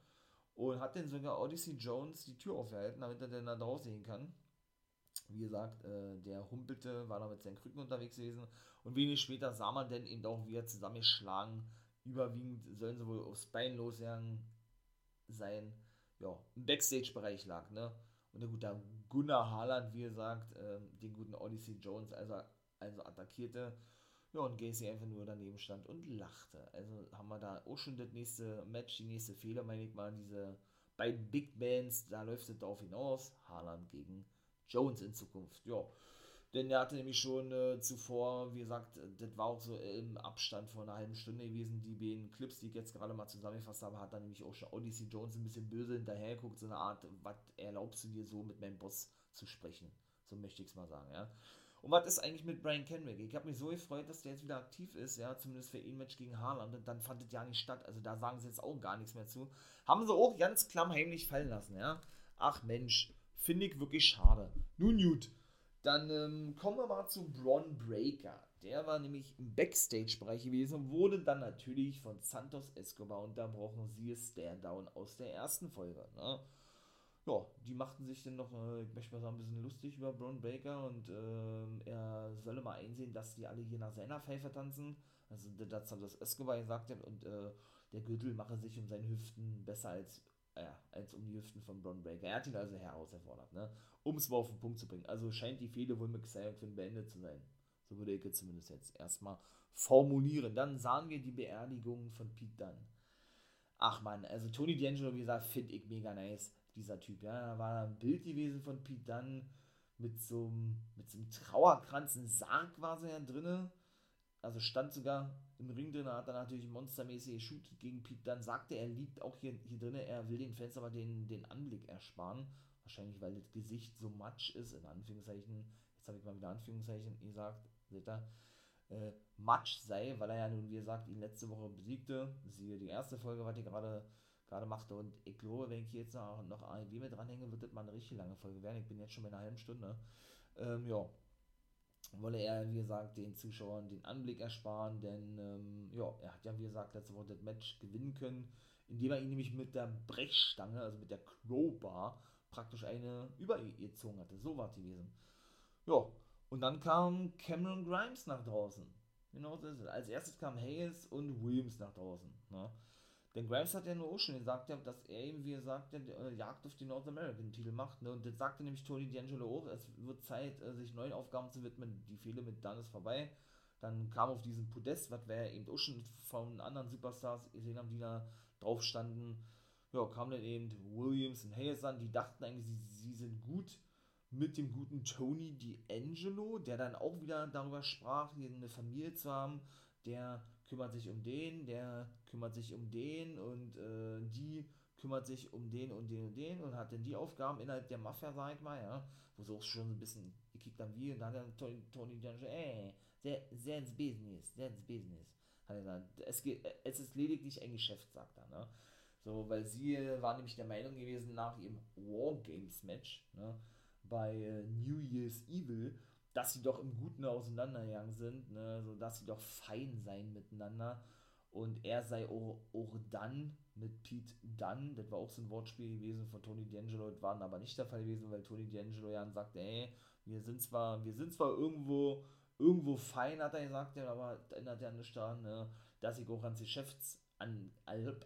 und hat dann sogar Odyssey Jones die Tür aufgehalten, damit er dann da draußen gehen kann. Wie gesagt, äh, der humpelte, war da mit seinen Krücken unterwegs gewesen und wenig später sah man dann eben auch, wie er zusammengeschlagen, überwiegend sollen sie wohl aufs Bein losgegangen sein, ja, im Backstage-Bereich lag, ne? Und der gute Gunnar Haaland, wie gesagt, äh, den guten Odyssey Jones, also, also attackierte. Ja, und Gacy einfach nur daneben stand und lachte. Also haben wir da auch schon das nächste Match, die nächste Fehler, meine ich mal, diese beiden Big Bands, da läuft es darauf hinaus. Haaland gegen Jones in Zukunft. Ja. Denn er hatte nämlich schon äh, zuvor, wie gesagt, das war auch so im Abstand von einer halben Stunde gewesen, die beiden Clips, die ich jetzt gerade mal zusammengefasst habe, hat dann nämlich auch schon Odyssey Jones ein bisschen böse hinterher geguckt, so eine Art, was erlaubst du dir so mit meinem Boss zu sprechen? So möchte ich es mal sagen, ja. Und was ist eigentlich mit Brian Kenrick? Ich habe mich so gefreut, dass der jetzt wieder aktiv ist, ja, zumindest für ein Match gegen Haaland. Und dann fand es ja nicht statt. Also da sagen sie jetzt auch gar nichts mehr zu. Haben sie auch ganz klammheimlich fallen lassen, ja. Ach Mensch, finde ich wirklich schade. Nun gut, dann ähm, kommen wir mal zu Braun Breaker. Der war nämlich im Backstage-Bereich gewesen und wurde dann natürlich von Santos Escobar unterbrochen. Siehe Stand-Down aus der ersten Folge. Ne? Ja, die machten sich dann noch, äh, ich möchte mal sagen, ein bisschen lustig über Braun Breaker und äh, er solle mal einsehen, dass die alle hier nach seiner Pfeife tanzen. Also, das Santos Escobar gesagt hat und äh, der Gürtel mache sich um seine Hüften besser als ja, als um die Hüften von Braun Breaker. Er hat ihn also herausgefordert, ne? um es mal auf den Punkt zu bringen. Also scheint die Fehde wohl mit Xavier Quinn beendet zu sein. So würde ich jetzt zumindest jetzt erstmal formulieren. Dann sahen wir die Beerdigung von Pete Dunn. Ach man, also Tony D'Angelo, wie gesagt, finde ich mega nice, dieser Typ. Ja, da war ein Bild gewesen von Pete Dunn mit so einem, mit so einem Trauerkranz, ein Sarg war so ja drinne also stand sogar im Ring drin, hat er natürlich monstermäßig geshootet gegen Pete. Dann sagte er, liebt auch hier, hier drin, er will den Fans aber den, den Anblick ersparen. Wahrscheinlich, weil das Gesicht so matsch ist, in Anführungszeichen. Jetzt habe ich mal wieder Anführungszeichen gesagt, seht ihr, äh, matsch sei, weil er ja nun, wie gesagt, ihn letzte Woche besiegte. Siehe die erste Folge, was ich gerade gerade machte. Und ich glaube, wenn ich jetzt noch, noch AEW mit dranhänge, wird das mal eine richtig lange Folge werden. Ich bin jetzt schon bei einer halben Stunde. Ähm, ja, wolle er, wie gesagt, den Zuschauern den Anblick ersparen, denn ähm, ja, er hat ja, wie gesagt, letzte Woche das Match gewinnen können, indem er ihn nämlich mit der Brechstange, also mit der Crowbar, praktisch eine über ihr gezogen hatte. So war es gewesen. Ja, und dann kam Cameron Grimes nach draußen. Genau so ist es. Als erstes kam Hayes und Williams nach draußen. Ne? Denn Grimes hat ja nur auch schon gesagt, dass er eben, wie er sagt, äh, Jagd auf den North American Titel macht. Ne? Und das sagte nämlich Tony D'Angelo auch, es wird Zeit, äh, sich neuen Aufgaben zu widmen. Die Fehler mit Dunn ist vorbei. Dann kam auf diesen Podest, was wir eben auch schon von anderen Superstars gesehen haben, die da drauf standen. Ja, kam dann eben Williams und Hayes an, die dachten eigentlich, sie, sie sind gut mit dem guten Tony D'Angelo, der dann auch wieder darüber sprach, eine Familie zu haben, der kümmert sich um den, der kümmert sich um den und äh, die kümmert sich um den und den und den und hat dann die Aufgaben innerhalb der Mafia, sag ich mal, ja, wo so schon ein bisschen, krieg dann wie, und dann hat dann Tony, Tony dann schon, ey, that's business, that's business. Hat er gesagt, es, geht, es ist lediglich ein Geschäft, sagt er, ne. So, weil sie war nämlich der Meinung gewesen, nach ihrem Wargames-Match, ne, bei äh, New Year's Evil, dass sie doch im Guten auseinandergegangen sind, ne, so dass sie doch fein seien miteinander. Und er sei auch, dann mit Pete Dunn, das war auch so ein Wortspiel gewesen von Tony D'Angelo, das war aber nicht der Fall gewesen, weil Tony D'Angelo ja sagte, ey, wir sind zwar, wir sind zwar irgendwo, irgendwo fein, hat er gesagt, aber ändert ja nicht daran, ne, dass ich auch ans Geschäfts, an,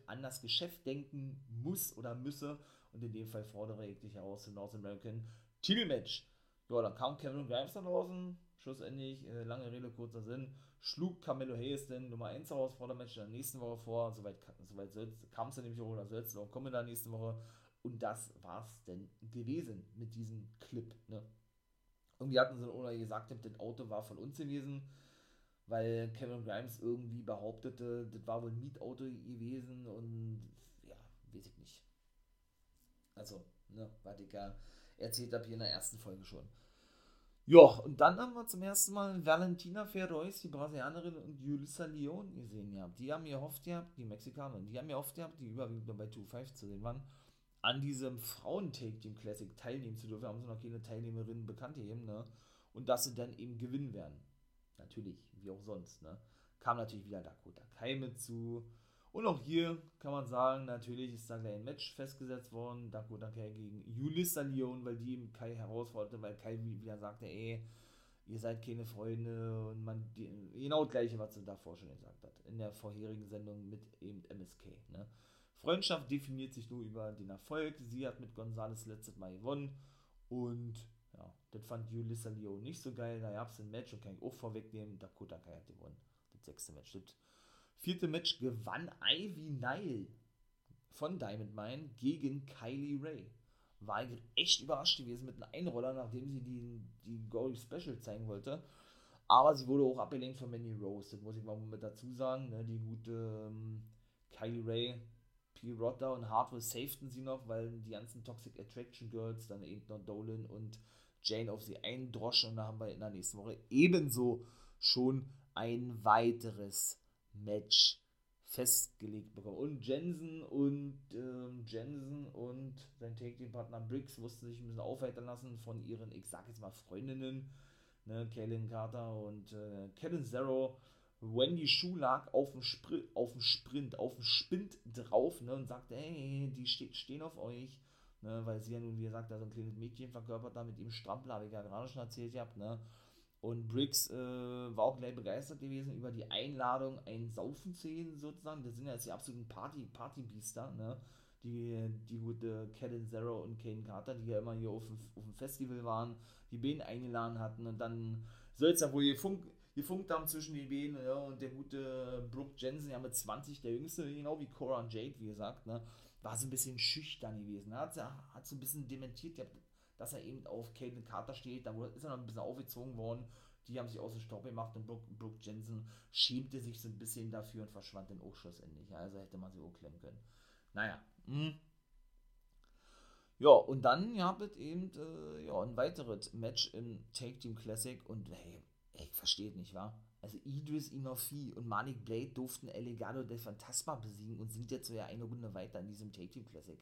an das Geschäft denken muss oder müsse. Und in dem Fall fordere ich dich heraus zum North American Titelmatch. Ja, dann kam Kevin Grimes da draußen, schlussendlich, äh, lange Rede, kurzer Sinn, schlug Camelo Hayes den Nummer 1 heraus vor der Match in der nächsten Woche vor, soweit, soweit kam es dann nämlich auch, oder soll es auch kommen in der nächsten Woche. Und das war's denn gewesen mit diesem Clip, ne? Irgendwie hatten sie oder gesagt, das Auto war von uns gewesen, weil Kevin Grimes irgendwie behauptete, das war wohl ein Mietauto gewesen und ja, weiß ich nicht. Also, ne, was ich ja erzählt habe hier in der ersten Folge schon. Ja, und dann haben wir zum ersten Mal Valentina Ferrois, die Brasilianerin, und Julissa Leon gesehen gehabt. Die haben oft gehabt, die Mexikanerin, die haben oft gehabt, die überwiegend nur bei 2.5 zu sehen waren, an diesem Frauen-Take-Team Classic teilnehmen zu dürfen. Haben sie noch keine Teilnehmerinnen bekannt gegeben, ne? Und dass sie dann eben gewinnen werden. Natürlich, wie auch sonst, ne? Kam natürlich wieder Dakota Kai mit zu. Und auch hier kann man sagen, natürlich ist da gleich ein Match festgesetzt worden. Dakota Kai gegen Julissa Leon, weil die Kai herausforderte, weil Kai wieder sagte, ey, ihr seid keine Freunde und man, die, genau das gleiche, was sie davor schon gesagt hat, in der vorherigen Sendung mit eben MSK. Ne? Freundschaft definiert sich nur über den Erfolg. Sie hat mit Gonzales letztes Mal gewonnen und ja, das fand Julissa Leon nicht so geil. Da gab es ein Match und kann ich auch vorwegnehmen. Dakota Kai hat gewonnen. Das sechste Match. Das vierte Match gewann Ivy Nile von Diamond Mine gegen Kylie Ray. War echt überrascht gewesen mit einem Einroller, nachdem sie die, die Gory Special zeigen wollte. Aber sie wurde auch abgelenkt von Manny Rose. Das muss ich mal mit dazu sagen. Ne? Die gute ähm, Kylie Ray, P. Rotter und Hardware safeten sie noch, weil die ganzen Toxic Attraction Girls, dann eben noch Dolan und Jane auf sie eindroschen. Und da haben wir in der nächsten Woche ebenso schon ein weiteres Match festgelegt bekommen. Und Jensen und ähm, Jensen und sein Take-Team-Partner Briggs mussten sich ein bisschen aufheitern lassen von ihren, ich sag jetzt mal, Freundinnen, ne, Kaylin Carter und äh, Kevin Zero. Wendy Schuh lag auf dem, Spr auf dem Sprint, auf dem Spind drauf ne, und sagte, hey, die ste stehen auf euch. Ne, weil sie ja nun, wie gesagt, da so ein kleines Mädchen verkörpert da mit ihm Strampler, habe ich ja gerade schon erzählt gehabt, ne? Und Briggs äh, war auch gleich begeistert gewesen über die Einladung, ein Saufen zu sehen, sozusagen. Das sind ja jetzt die absoluten Party, Partybiester, ne? Die, die gute Kellen Zero und Kane Carter, die ja immer hier auf dem, auf dem Festival waren, die Bänen eingeladen hatten und dann soll es ja wohl gefunkt, haben zwischen den Bänen ja, und der gute Brooke Jensen, ja mit 20, der jüngste, genau wie Cora und Jade, wie gesagt, ne? War so ein bisschen schüchtern gewesen. Hat, hat so ein bisschen dementiert, dass er eben auf Caitlin Carter steht. Da ist er noch ein bisschen aufgezogen worden. Die haben sich aus dem Staub gemacht und Brooke, Brooke Jensen schämte sich so ein bisschen dafür und verschwand dann auch schlussendlich. Also hätte man sie auch klemmen können. Naja. Mh. Ja, und dann gab es eben äh, ja, ein weiteres Match im Take Team Classic und hey, ich verstehe nicht, wa? Also Idris Inofi und Malik Blade durften El Legado del Fantasma besiegen und sind jetzt so ja eine Runde weiter in diesem Take Team Classic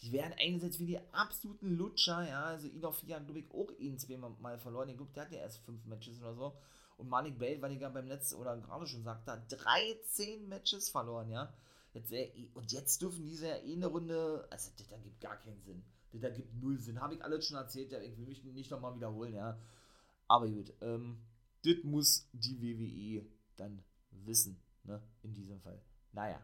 die werden eingesetzt wie die absoluten Lutscher, ja, also Inofi hat, glaube ich, auch ihn zweimal verloren, ich glaube, der hat ja erst fünf Matches oder so, und Malik Bale, weil ich ja beim letzten, oder gerade schon sagte, hat 13 Matches verloren, ja, jetzt, äh, und jetzt dürfen diese ja eh eine Runde, also das da gibt gar keinen Sinn, das da gibt null Sinn, habe ich alles schon erzählt, ja, ich will mich nicht nochmal wiederholen, ja, aber gut, ähm, das muss die WWE dann wissen, ne, in diesem Fall, naja,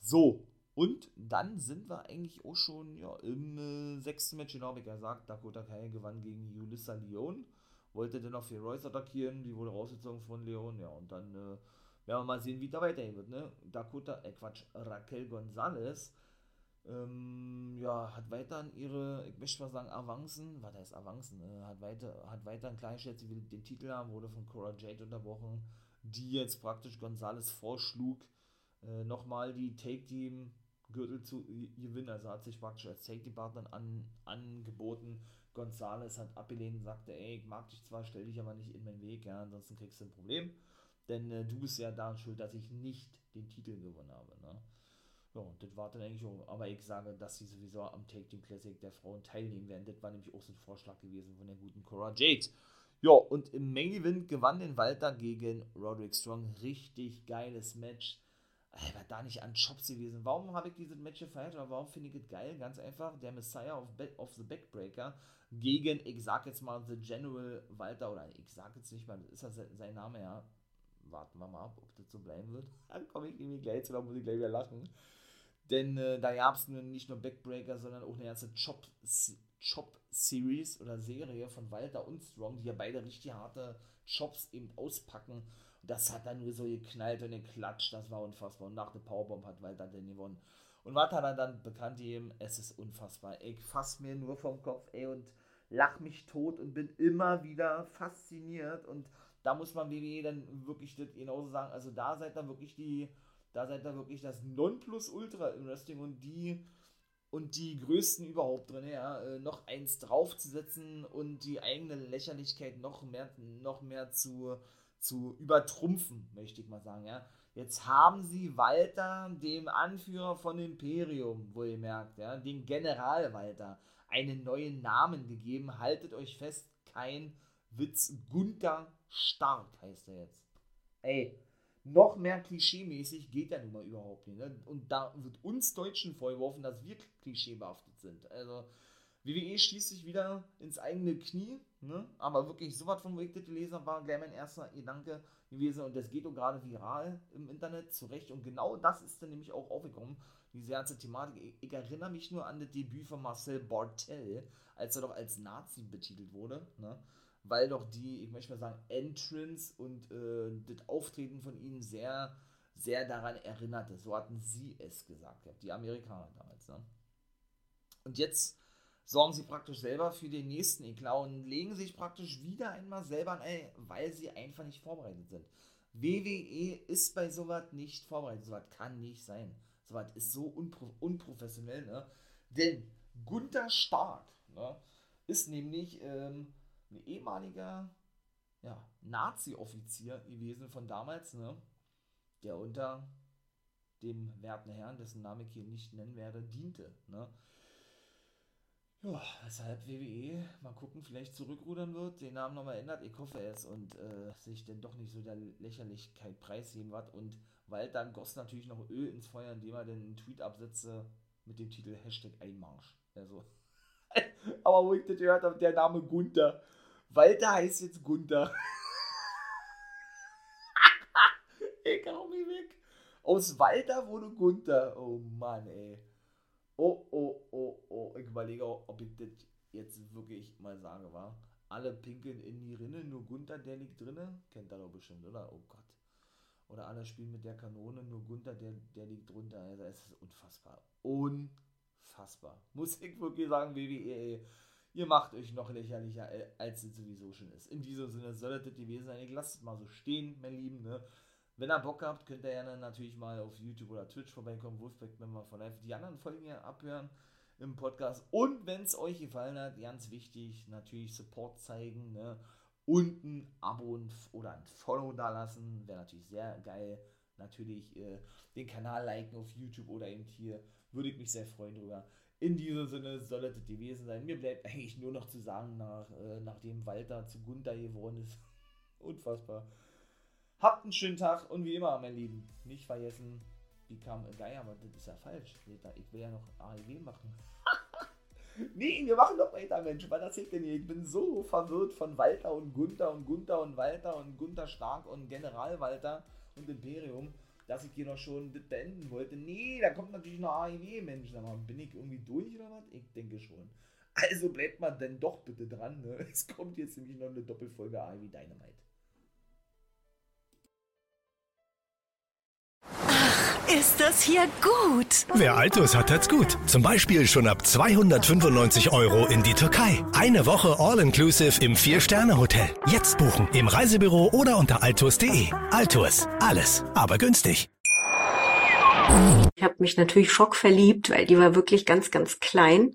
so, und dann sind wir eigentlich auch schon ja, im äh, sechsten Match, genau wie gesagt, Dakota Kai gewann gegen Julissa Leon. Wollte dann noch für Royce attackieren, die wurde rausgezogen von Leon, ja, und dann äh, werden wir mal sehen, wie da weitergehen wird, ne? Dakota, äh Quatsch, Raquel Gonzalez, ähm, ja, hat weiter an ihre, ich möchte mal sagen, Avancen, was heißt Avancen, äh, hat weiter, hat weiter ein Kleinschätze, sie will den Titel haben, wurde von Cora Jade unterbrochen, die jetzt praktisch Gonzalez vorschlug, äh, nochmal die Take-Team Gürtel zu gewinnen. Also hat sich praktisch als Safety-Partner an, angeboten. Gonzales hat abgelehnt und sagte, ey, ich mag dich zwar, stell dich aber nicht in meinen Weg, ja, ansonsten kriegst du ein Problem. Denn äh, du bist ja daran schuld, dass ich nicht den Titel gewonnen habe. Ne? Ja, und das war dann eigentlich auch, aber ich sage, dass sie sowieso am Take Team Classic der Frauen teilnehmen werden. Das war nämlich auch so ein Vorschlag gewesen von der guten Cora Jade. Ja, und im Main Event gewann den Walter gegen Roderick Strong. Richtig geiles Match war da nicht an Chops gewesen. Warum habe ich dieses Match gefeiert oder warum finde ich es geil? Ganz einfach, der Messiah of, of the Backbreaker gegen, ich sag jetzt mal, The General Walter, oder ich sag jetzt nicht mal, ist das sein Name, ja? Warten wir mal ab, ob das so bleiben wird. Dann komme ich irgendwie gleich zu, da muss ich gleich wieder lachen. Denn äh, da gab es nicht nur Backbreaker, sondern auch eine ganze Chop, Chop Series oder Serie von Walter und Strong, die ja beide richtig harte Chops eben auspacken das hat dann nur so geknallt und geklatscht, das war unfassbar. Und nach der Powerbomb hat Walter dann gewonnen. Und was hat dann bekannt gegeben? Es ist unfassbar. Ich fass mir nur vom Kopf, ey, und lach mich tot und bin immer wieder fasziniert. Und da muss man WWE dann wirklich das genauso sagen. Also da seid ihr wirklich die, da seid ihr wirklich das Nonplusultra im Wrestling und die und die größten überhaupt drin, ja, äh, noch eins draufzusetzen und die eigene Lächerlichkeit noch mehr, noch mehr zu, zu übertrumpfen, möchte ich mal sagen. Ja. Jetzt haben sie Walter, dem Anführer von Imperium, wohlgemerkt, ja, den General Walter, einen neuen Namen gegeben. Haltet euch fest, kein Witz. Gunther Stark heißt er jetzt. Ey, noch mehr klischeemäßig geht ja nun mal überhaupt nicht. Ne? Und da wird uns Deutschen vorgeworfen, dass wir klischeebehaftet sind. Also WWE schießt sich wieder ins eigene Knie, ne? aber wirklich so was das gelesen war, gleich mein erster Gedanke gewesen und das geht auch gerade viral im Internet zurecht und genau das ist dann nämlich auch aufgekommen, diese ganze Thematik. Ich, ich erinnere mich nur an das Debüt von Marcel Bartel, als er doch als Nazi betitelt wurde, ne? weil doch die, ich möchte mal sagen, Entrance und äh, das Auftreten von ihnen sehr, sehr daran erinnerte. So hatten sie es gesagt, die Amerikaner damals. Ne? Und jetzt sorgen sie praktisch selber für den nächsten Eklat und legen sich praktisch wieder einmal selber an, ey, weil sie einfach nicht vorbereitet sind. WWE ist bei sowas nicht vorbereitet. Sowas kann nicht sein. Sowas ist so unpro unprofessionell, ne? Denn Gunther Stark ne, ist nämlich ähm, ein ehemaliger ja, Nazi-Offizier gewesen von damals, ne? Der unter dem werten Herrn, dessen Name ich hier nicht nennen werde, diente, ne? Ja, weshalb WWE mal gucken, vielleicht zurückrudern wird, den Namen nochmal ändert. Ich hoffe es und äh, sich denn doch nicht so der Lächerlichkeit preisgeben wird. Und Walter goss natürlich noch Öl ins Feuer, indem er den einen Tweet absetze mit dem Titel Hashtag Einmarsch. Also, aber wo ich das gehört habe, der Name Gunther. Walter heißt jetzt Gunther. ich hau mich weg. Aus Walter wurde Gunther. Oh Mann, ey. Oh, oh, oh, oh. Ich überlege ob ich das jetzt wirklich mal sage, war. Alle pinkeln in die Rinne, nur Gunther, der liegt drinne. Kennt er doch bestimmt, oder? Oh Gott. Oder alle spielen mit der Kanone, nur Gunther, der, der liegt drunter. Also es ist unfassbar. Unfassbar. Muss ich wirklich sagen, WWE, ihr macht euch noch lächerlicher, äh, als es sowieso schon ist. In diesem Sinne soll das gewesen sein. Ich lasst es mal so stehen, mein Lieben, ne? Wenn ihr Bock habt, könnt ihr gerne natürlich mal auf YouTube oder Twitch vorbeikommen, Wolfpack Member von Live, die anderen Folgen hier abhören im Podcast. Und wenn es euch gefallen hat, ganz wichtig, natürlich Support zeigen, ne? Unten Abo oder ein Follow da lassen, wäre natürlich sehr geil. Natürlich äh, den Kanal liken auf YouTube oder eben hier, würde ich mich sehr freuen drüber. In diesem Sinne soll es gewesen sein. Mir bleibt eigentlich nur noch zu sagen, nach, äh, nachdem Walter zu Gunther geworden ist. Unfassbar Habt einen schönen Tag und wie immer, mein Lieben, nicht vergessen, Become a Guy, aber das ist ja falsch. Ich will ja noch AEW machen. nee, wir machen doch weiter, Mensch. Was erzählt denn hier? Ich bin so verwirrt von Walter und Gunther und Gunther und Walter und Gunther Stark und General Walter und Imperium, dass ich hier noch schon das beenden wollte. Nee, da kommt natürlich noch AEW, Mensch. Sag mal, bin ich irgendwie durch oder was? Ich denke schon. Also bleibt mal denn doch bitte dran. Ne? Es kommt jetzt nämlich noch eine Doppelfolge AEW Dynamite. Ist das hier gut? Wer Altus hat, hat's gut. Zum Beispiel schon ab 295 Euro in die Türkei. Eine Woche All-Inclusive im Vier-Sterne-Hotel. Jetzt buchen im Reisebüro oder unter altus.de. Altus. Alles, aber günstig. Ich habe mich natürlich schockverliebt, weil die war wirklich ganz, ganz klein.